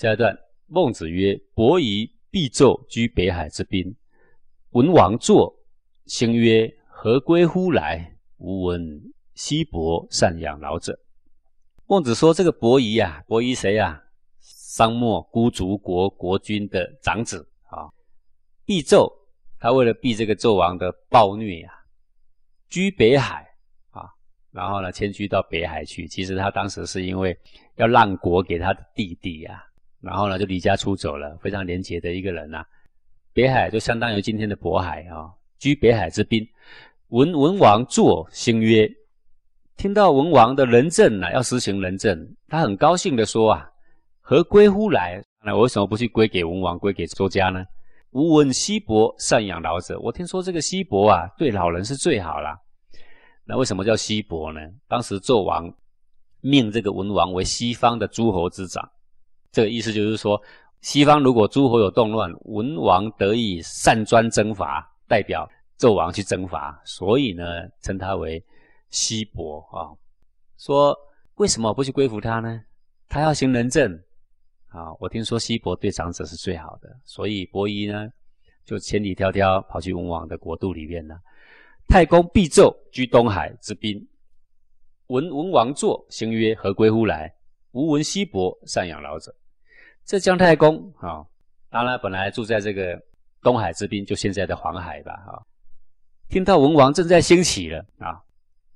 下一段，孟子曰：“伯夷必纣居北海之滨，文王坐，兴曰：‘何归乎来？’吾闻西伯善养老者。”孟子说：“这个伯夷啊，伯夷谁啊？商末孤竹国国君的长子啊，避纣，他为了避这个纣王的暴虐啊，居北海啊，然后呢迁居到北海去。其实他当时是因为要让国给他的弟弟呀。”然后呢，就离家出走了，非常廉洁的一个人呐。北海就相当于今天的渤海啊，居北海之滨。文文王坐，兴曰：“听到文王的仁政啊，要实行仁政，他很高兴的说啊：‘何归乎来？那我为什么不去归给文王，归给周家呢？’吾闻西伯善养老者，我听说这个西伯啊，对老人是最好了。那为什么叫西伯呢？当时纣王命这个文王为西方的诸侯之长。”这个意思就是说，西方如果诸侯有动乱，文王得以擅专征伐，代表纣王去征伐，所以呢，称他为西伯啊。说为什么不去归服他呢？他要行仁政啊。我听说西伯对长者是最好的，所以伯夷呢，就千里迢迢跑去文王的国度里面呢。太公必纣居东海之滨，闻文王坐，兴曰：“何归乎来？”吾闻西伯善养老者。这姜太公啊，当然本来住在这个东海之滨，就现在的黄海吧，哈。听到文王正在兴起了啊，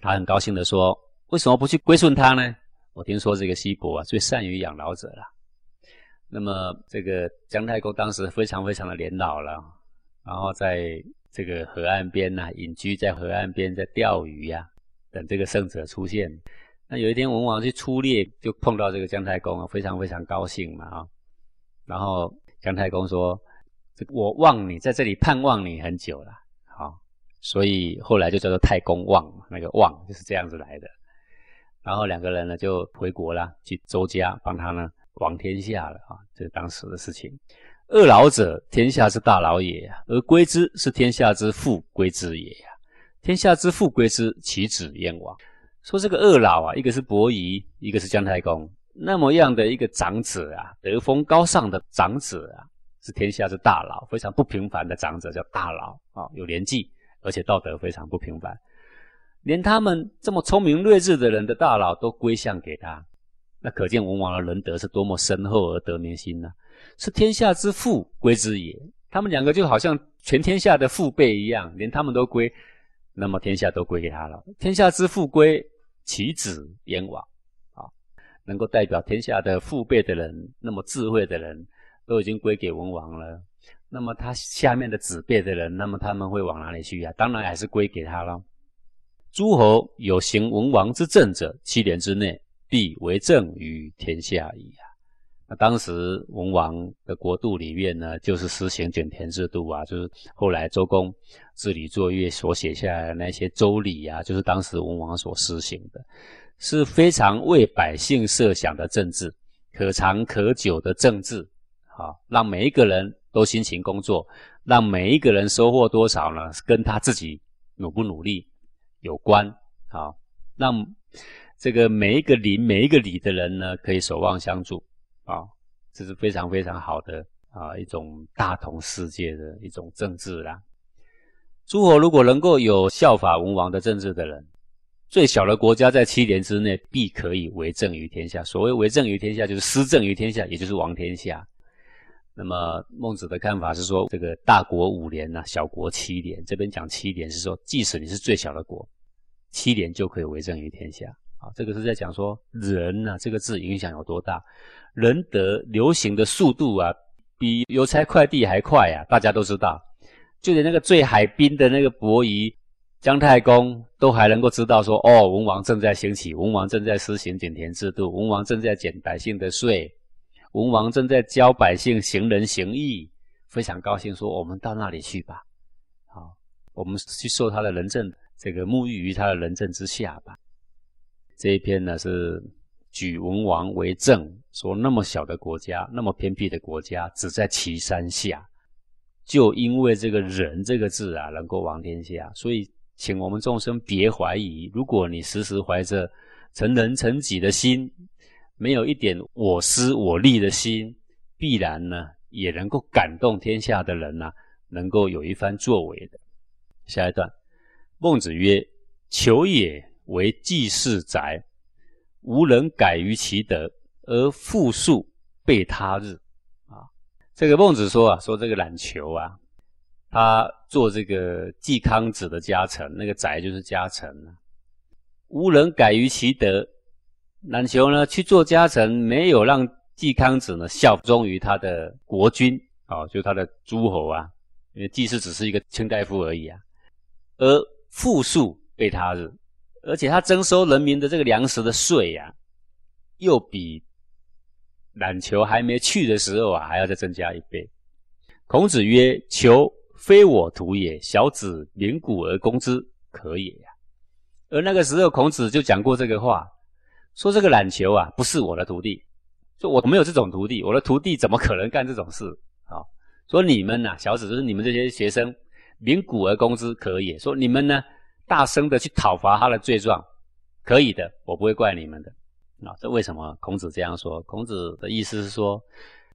他很高兴的说：“为什么不去归顺他呢？我听说这个西伯啊，最善于养老者了。那么这个姜太公当时非常非常的年老了，然后在这个河岸边呐，隐居在河岸边，在钓鱼呀，等这个圣者出现。那有一天文王去出猎，就碰到这个姜太公啊，非常非常高兴嘛，啊。”然后姜太公说：“我望你在这里盼望你很久了，好，所以后来就叫做太公望，那个望就是这样子来的。然后两个人呢就回国了，去周家帮他呢王天下了啊，这是当时的事情。二老者，天下之大老也，而归之是天下之父归之也呀。天下之父归之，其子燕王？说这个二老啊，一个是伯夷，一个是姜太公。”那么样的一个长者啊，德风高尚的长者啊，是天下之大佬，非常不平凡的长者，叫大佬啊，有年纪，而且道德非常不平凡，连他们这么聪明睿智的人的大佬都归向给他，那可见文王的仁德是多么深厚而得民心呢？是天下之父归之也，他们两个就好像全天下的父辈一样，连他们都归，那么天下都归给他了。天下之父归其子燕王。啊能够代表天下的父辈的人，那么智慧的人，都已经归给文王了。那么他下面的子辈的人，那么他们会往哪里去呀？当然还是归给他了。诸侯有行文王之政者，七年之内必为政于天下矣啊！那当时文王的国度里面呢，就是实行减田制度啊，就是后来周公治理作乐所写下来的那些周礼啊，就是当时文王所施行的。是非常为百姓设想的政治，可长可久的政治，好，让每一个人都辛勤工作，让每一个人收获多少呢？跟他自己努不努力有关，好，让这个每一个邻、每一个里的人呢，可以守望相助，啊，这是非常非常好的啊一种大同世界的一种政治啦。诸侯如果能够有效法文王的政治的人。最小的国家在七年之内必可以为政于天下。所谓为政于天下，就是施政于天下，也就是王天下。那么孟子的看法是说，这个大国五年呐，小国七年。这边讲七年是说，即使你是最小的国，七年就可以为政于天下。啊，这个是在讲说人呐，这个字影响有多大？仁德流行的速度啊，比邮差快递还快啊！大家都知道，就连那个最海滨的那个伯夷。姜太公都还能够知道说，哦，文王正在兴起，文王正在施行井田制度，文王正在减百姓的税，文王正在教百姓行仁行义，非常高兴说，我们到那里去吧，好，我们去受他的仁政，这个沐浴于他的仁政之下吧。这一篇呢是举文王为证，说那么小的国家，那么偏僻的国家，只在岐山下，就因为这个仁这个字啊，能够王天下，所以。请我们众生别怀疑，如果你时时怀着成人成己的心，没有一点我私我利的心，必然呢也能够感动天下的人呐，能够有一番作为的。下一段，孟子曰：“求也为祭祀宅，无人改于其德，而复数备他日。”啊，这个孟子说啊，说这个冉求啊，他做这个季康子的家臣，那个宅就是家臣啊，无人改于其德。冉求呢去做家臣，没有让季康子呢效忠于他的国君啊，就他的诸侯啊，因为季氏只是一个卿大夫而已啊。而富数被他日，而且他征收人民的这个粮食的税呀，又比冉求还没去的时候啊，还要再增加一倍。孔子曰：“求非我徒也，小子鸣鼓而攻之，可也呀。”而那个时候，孔子就讲过这个话，说这个冉求啊，不是我的徒弟，说我没有这种徒弟，我的徒弟怎么可能干这种事啊？说你们呐，小子就是你们这些学生。鸣鼓而攻之，可以说你们呢，大声的去讨伐他的罪状，可以的，我不会怪你们的。啊，这为什么孔子这样说？孔子的意思是说，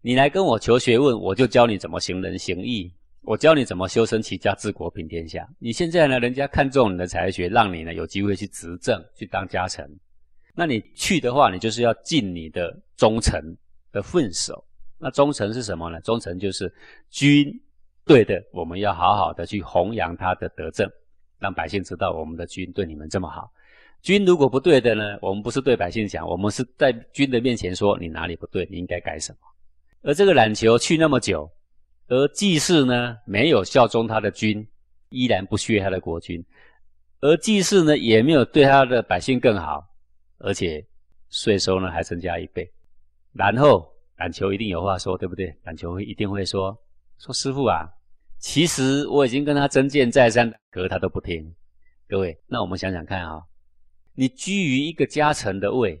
你来跟我求学问，我就教你怎么行仁行义，我教你怎么修身齐家治国平天下。你现在呢，人家看中你的才学，让你呢有机会去执政，去当家臣。那你去的话，你就是要尽你的忠臣的分守。那忠臣是什么呢？忠臣就是君。对的，我们要好好的去弘扬他的德政，让百姓知道我们的君对你们这么好。君如果不对的呢，我们不是对百姓讲，我们是在君的面前说你哪里不对，你应该改什么。而这个冉求去那么久，而季氏呢没有效忠他的君，依然不削他的国君，而季氏呢也没有对他的百姓更好，而且税收呢还增加一倍。然后冉求一定有话说，对不对？冉求会一定会说说师傅啊。其实我已经跟他争辩再三，可是他都不听。各位，那我们想想看啊，你居于一个家臣的位，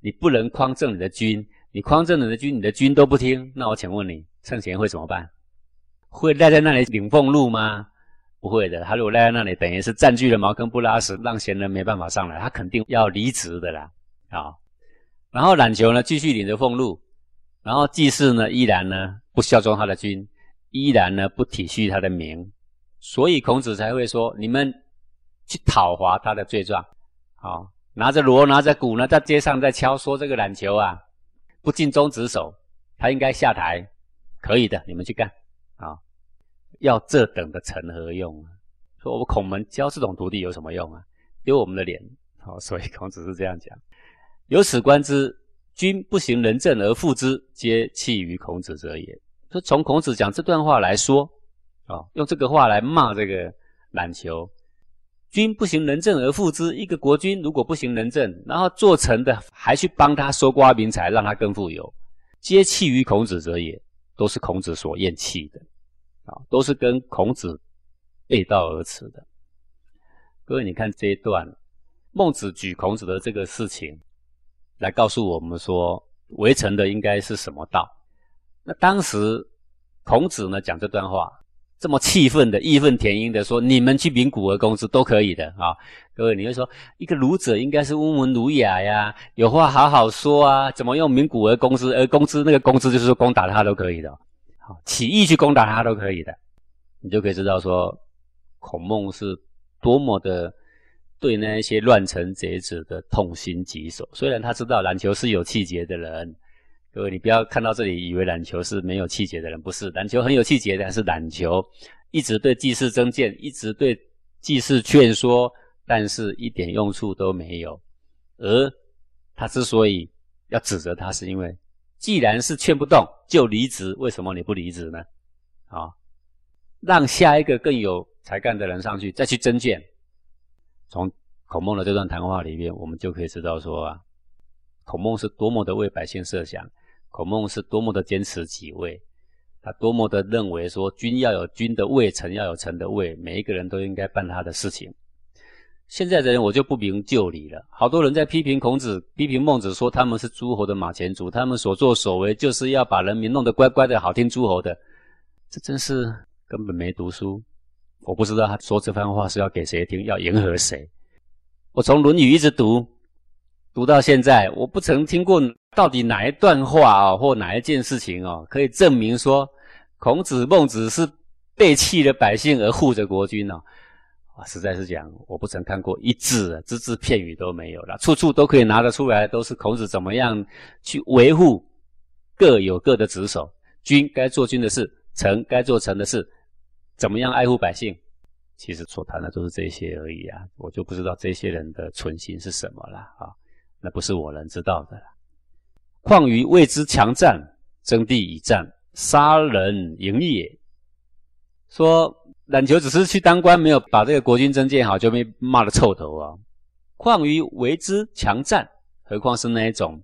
你不能匡正你的君，你匡正你的君，你的君都不听，那我请问你，趁贤会怎么办？会赖在那里领俸禄吗？不会的，他如果赖在那里，等于是占据了茅坑不拉屎，让贤人没办法上来，他肯定要离职的啦。啊，然后冉求呢，继续领着俸禄，然后季氏呢，依然呢不效忠他的君。依然呢不体恤他的名，所以孔子才会说：你们去讨伐他的罪状，好拿着锣拿着鼓呢，在街上在敲，说这个冉求啊不尽忠职守，他应该下台，可以的，你们去干啊！要这等的成何用啊？说我们孔门教这种徒弟有什么用啊？丢我们的脸！好，所以孔子是这样讲。由此观之，君不行仁政而复之，皆弃于孔子者也。说从孔子讲这段话来说，啊，用这个话来骂这个冉求，君不行仁政而复之。一个国君如果不行仁政，然后做臣的还去帮他收刮民财，让他更富有，皆弃于孔子者也，都是孔子所厌弃的，啊，都是跟孔子背道而驰的。各位，你看这一段，孟子举孔子的这个事情，来告诉我们说，为臣的应该是什么道？那当时孔子呢讲这段话，这么气愤的、义愤填膺的说：“你们去鸣鼓而攻之都可以的啊！”各位，你会说一个儒者应该是温文儒雅呀，有话好好说啊，怎么用鸣鼓而攻之？而攻之那个攻之就是说攻打他都可以的，好起义去攻打他都可以的，你就可以知道说孔孟是多么的对那些乱臣贼子的痛心疾首。虽然他知道篮球是有气节的人。各位，你不要看到这里以为冉求是没有气节的人，不是，冉求很有气节的，是冉求一直对祭祀增谏，一直对祭祀劝说，但是一点用处都没有。而他之所以要指责他，是因为既然是劝不动，就离职，为什么你不离职呢？啊，让下一个更有才干的人上去，再去增谏。从孔孟的这段谈话里面，我们就可以知道说啊，孔孟是多么的为百姓设想。孔孟是多么的坚持己位，他多么的认为说君要有君的位，臣要有臣的位，每一个人都应该办他的事情。现在的人我就不明就里了，好多人在批评孔子、批评孟子，说他们是诸侯的马前卒，他们所作所为就是要把人民弄得乖乖的好听诸侯的，这真是根本没读书。我不知道他说这番话是要给谁听，要迎合谁。我从《论语》一直读，读到现在，我不曾听过。到底哪一段话哦，或哪一件事情哦，可以证明说孔子、孟子是背弃了百姓而护着国君呢？啊，实在是讲，我不曾看过一字只字片语都没有了，处处都可以拿得出来，都是孔子怎么样去维护各有各的职守，君该做君的事，臣该做臣的事，怎么样爱护百姓？其实所谈的都是这些而已啊，我就不知道这些人的存心是什么了啊，那不是我能知道的。况于为之强战，争地以战，杀人营也。说。冉求只是去当官，没有把这个国君增建好，就被骂了臭头啊！况于为之强战，何况是那一种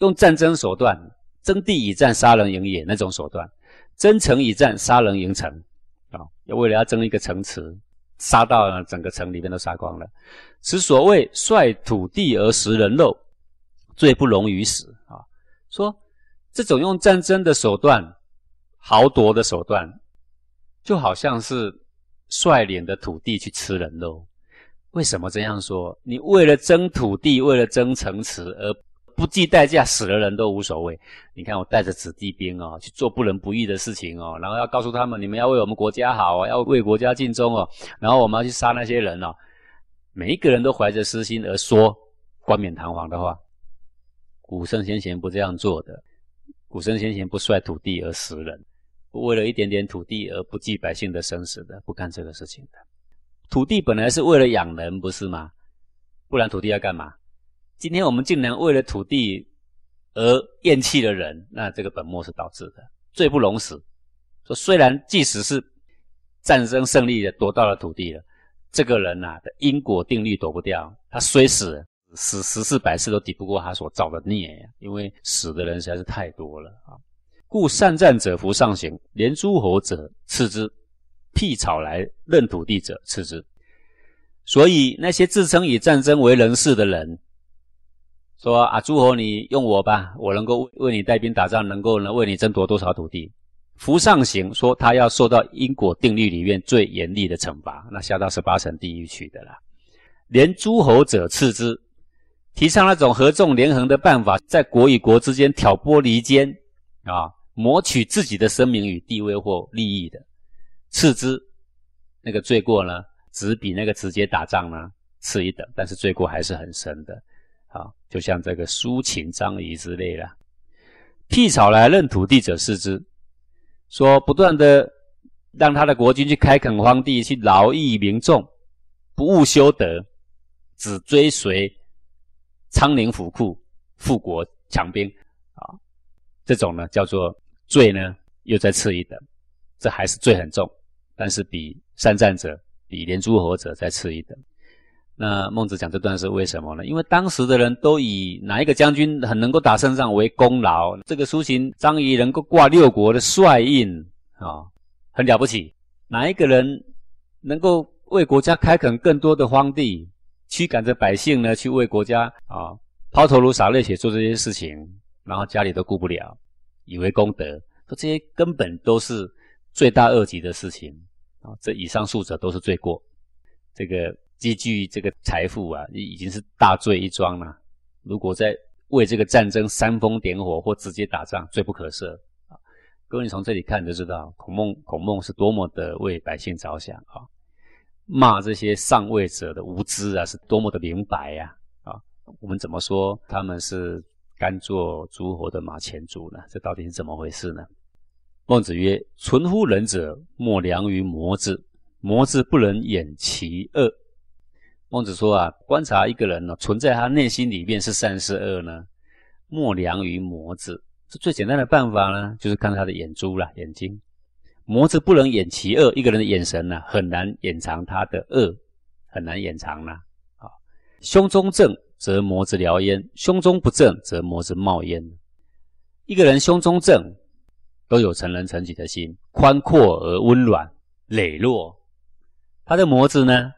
用战争手段争地以战、杀人营野那种手段，争城以战、杀人营城啊！要为了要争一个城池，杀到整个城里面都杀光了。此所谓率土地而食人肉，罪不容于死！说这种用战争的手段、豪夺的手段。就好像是率领的土地去吃人肉，为什么这样说？你为了争土地，为了争城池而不计代价死了人都无所谓。你看我带着子弟兵哦，去做不仁不义的事情哦，然后要告诉他们，你们要为我们国家好哦，要为国家尽忠哦，然后我们要去杀那些人哦，每一个人都怀着私心而说冠冕堂皇的话。古圣先贤不这样做的，古圣先贤不率土地而食人。不为了一点点土地而不计百姓的生死的，不干这个事情的。土地本来是为了养人，不是吗？不然土地要干嘛？今天我们竟然为了土地而厌弃了人，那这个本末是导致的，罪不容死。说虽然即使是战争胜利的夺到了土地了，这个人呐的因果定律躲不掉，他虽死死十次百次都抵不过他所造的孽呀，因为死的人实在是太多了啊。故善战者服上行，连诸侯者次之，辟草来任土地者次之。所以那些自称以战争为人事的人，说啊，诸侯你用我吧，我能够为你带兵打仗，能够能为你争夺多少土地？服上行，说他要受到因果定律里面最严厉的惩罚，那下到十八层地狱去的啦。连诸侯者次之，提倡那种合纵连横的办法，在国与国之间挑拨离间啊。谋取自己的声名与地位或利益的，次之，那个罪过呢，只比那个直接打仗呢次一等，但是罪过还是很深的。啊，就像这个苏秦、张仪之类的，辟草来任土地者视之，说不断的让他的国君去开垦荒地，去劳役民众，不务修德，只追随仓廪府库、富国强兵，啊，这种呢叫做。罪呢，又再次一等，这还是罪很重，但是比善战者、比连诸侯者再次一等。那孟子讲这段是为什么呢？因为当时的人都以哪一个将军很能够打胜仗为功劳，这个苏秦、张仪能够挂六国的帅印啊，很了不起。哪一个人能够为国家开垦更多的荒地，驱赶着百姓呢，去为国家啊抛头颅洒热血做这些事情，然后家里都顾不了。以为功德，说这些根本都是罪大恶极的事情啊！这以上数者都是罪过，这个积聚这个财富啊，已经是大罪一桩了。如果在为这个战争煽风点火或直接打仗，罪不可赦啊！各位从这里看就知道，孔孟孔孟是多么的为百姓着想啊！骂这些上位者的无知啊，是多么的明白呀！啊，我们怎么说他们是？甘做诸侯的马前卒呢？这到底是怎么回事呢？孟子曰：“存乎仁者，莫良于魔之。魔之不能掩其恶。”孟子说啊，观察一个人呢，存在他内心里面是善是恶呢？莫良于魔之。这最简单的办法呢，就是看他的眼珠啦，眼睛。魔子不能掩其恶，一个人的眼神呢，很难掩藏他的恶，很难掩藏呢。啊，胸中正。则魔之燎焉，胸中不正，则魔之冒烟。一个人胸中正，都有成人成己的心，宽阔而温软，磊落。他的模子呢，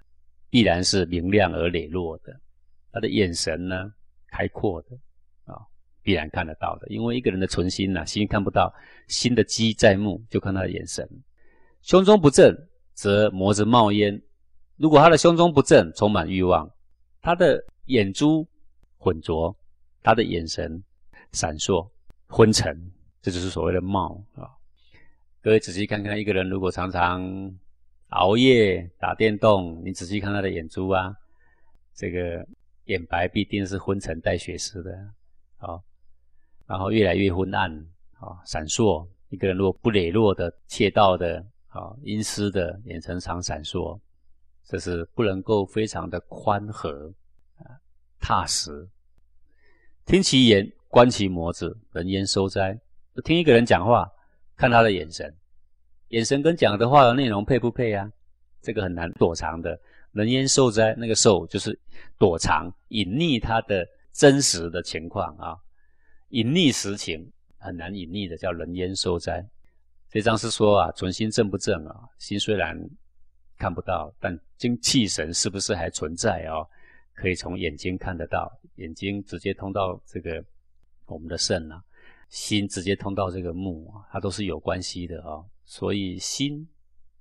必然是明亮而磊落的。他的眼神呢，开阔的，必然看得到的。因为一个人的存心呐，心看不到，心的机在目，就看他的眼神。胸中不正，则魔之冒烟。如果他的胸中不正，充满欲望，他的。眼珠浑浊，他的眼神闪烁、昏沉，这就是所谓的冒啊。各位仔细看看，一个人如果常常熬夜打电动，你仔细看他的眼珠啊，这个眼白必定是昏沉带血丝的，好，然后越来越昏暗，啊，闪烁。一个人如果不磊落的、怯道的、啊阴湿的，眼神常闪烁，这是不能够非常的宽和啊踏实。听其言，观其模子，人焉收哉？听一个人讲话，看他的眼神，眼神跟讲的话的内容配不配啊？这个很难躲藏的。人焉受哉？那个受就是躲藏、隐匿他的真实的情况啊，隐匿实情。很难隐匿的，叫人烟受灾？这张是说啊，存心正不正啊？心虽然看不到，但精气神是不是还存在啊？可以从眼睛看得到，眼睛直接通到这个我们的肾啊，心直接通到这个目啊，它都是有关系的啊。所以心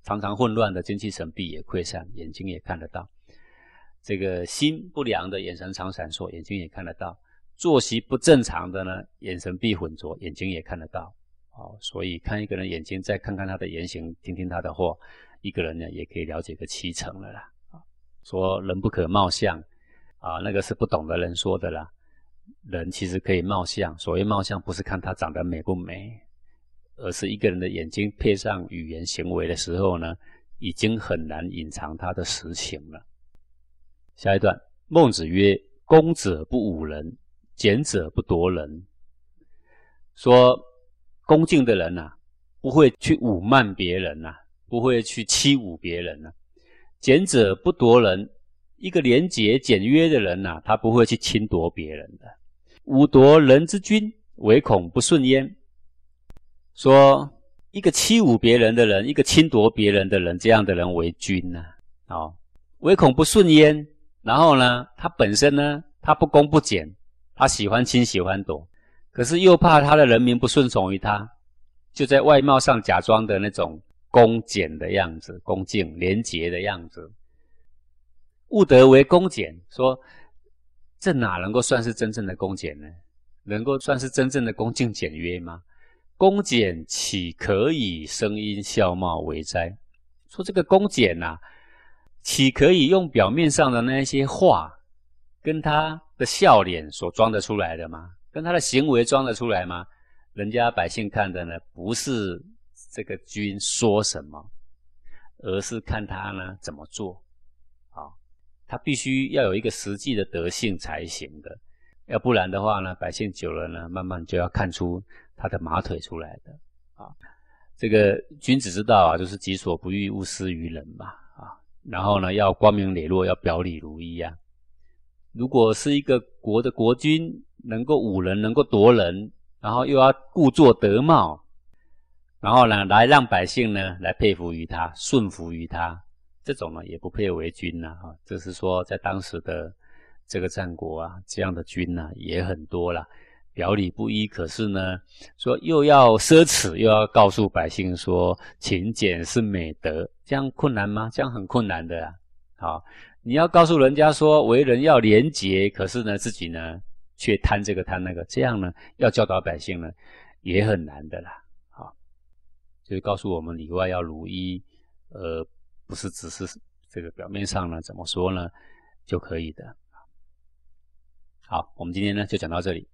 常常混乱的，精气神必也溃散，眼睛也看得到。这个心不良的，眼神常闪烁，眼睛也看得到。作息不正常的呢，眼神必浑浊，眼睛也看得到。哦，所以看一个人眼睛，再看看他的言行，听听他的话，一个人呢也可以了解个七成了啦。说人不可貌相，啊，那个是不懂的人说的啦。人其实可以貌相，所谓貌相不是看他长得美不美，而是一个人的眼睛配上语言行为的时候呢，已经很难隐藏他的实情了。下一段，孟子曰：“公者不侮人。”俭者不夺人，说恭敬的人呐，不会去侮慢别人呐，不会去欺侮别人呐。俭者不夺人，一个廉洁简约的人呐，他不会去侵夺别人的。侮夺人之君，唯恐不顺焉。说一个欺侮别人的人，一个侵夺别人的人，这样的人为君呐，哦，唯恐不顺焉。然后呢，他本身呢，他不恭不俭。他喜欢亲，喜欢躲，可是又怕他的人民不顺从于他，就在外貌上假装的那种恭俭的样子，恭敬廉洁的样子。务德为恭俭，说这哪能够算是真正的恭俭呢？能够算是真正的恭敬简约吗？恭俭岂可以声音笑貌为哉？说这个恭俭呐，岂可以用表面上的那些话？跟他的笑脸所装得出来的吗？跟他的行为装得出来吗？人家百姓看的呢，不是这个君说什么，而是看他呢怎么做。啊，他必须要有一个实际的德性才行的，要不然的话呢，百姓久了呢，慢慢就要看出他的马腿出来的。啊，这个君子之道啊，就是己所不欲，勿施于人嘛。啊，然后呢，要光明磊落，要表里如一啊。如果是一个国的国君，能够侮人，能够夺人，然后又要故作德貌，然后呢，来让百姓呢来佩服于他，顺服于他，这种呢也不配为君呐！哈，这是说在当时的这个战国啊，这样的君呐也很多了，表里不一。可是呢，说又要奢侈，又要告诉百姓说勤俭是美德，这样困难吗？这样很困难的啊！好。你要告诉人家说为人要廉洁，可是呢自己呢却贪这个贪那个，这样呢要教导百姓呢也很难的啦。好，就是告诉我们里外要如一，呃，不是只是这个表面上呢怎么说呢就可以的。好，我们今天呢就讲到这里。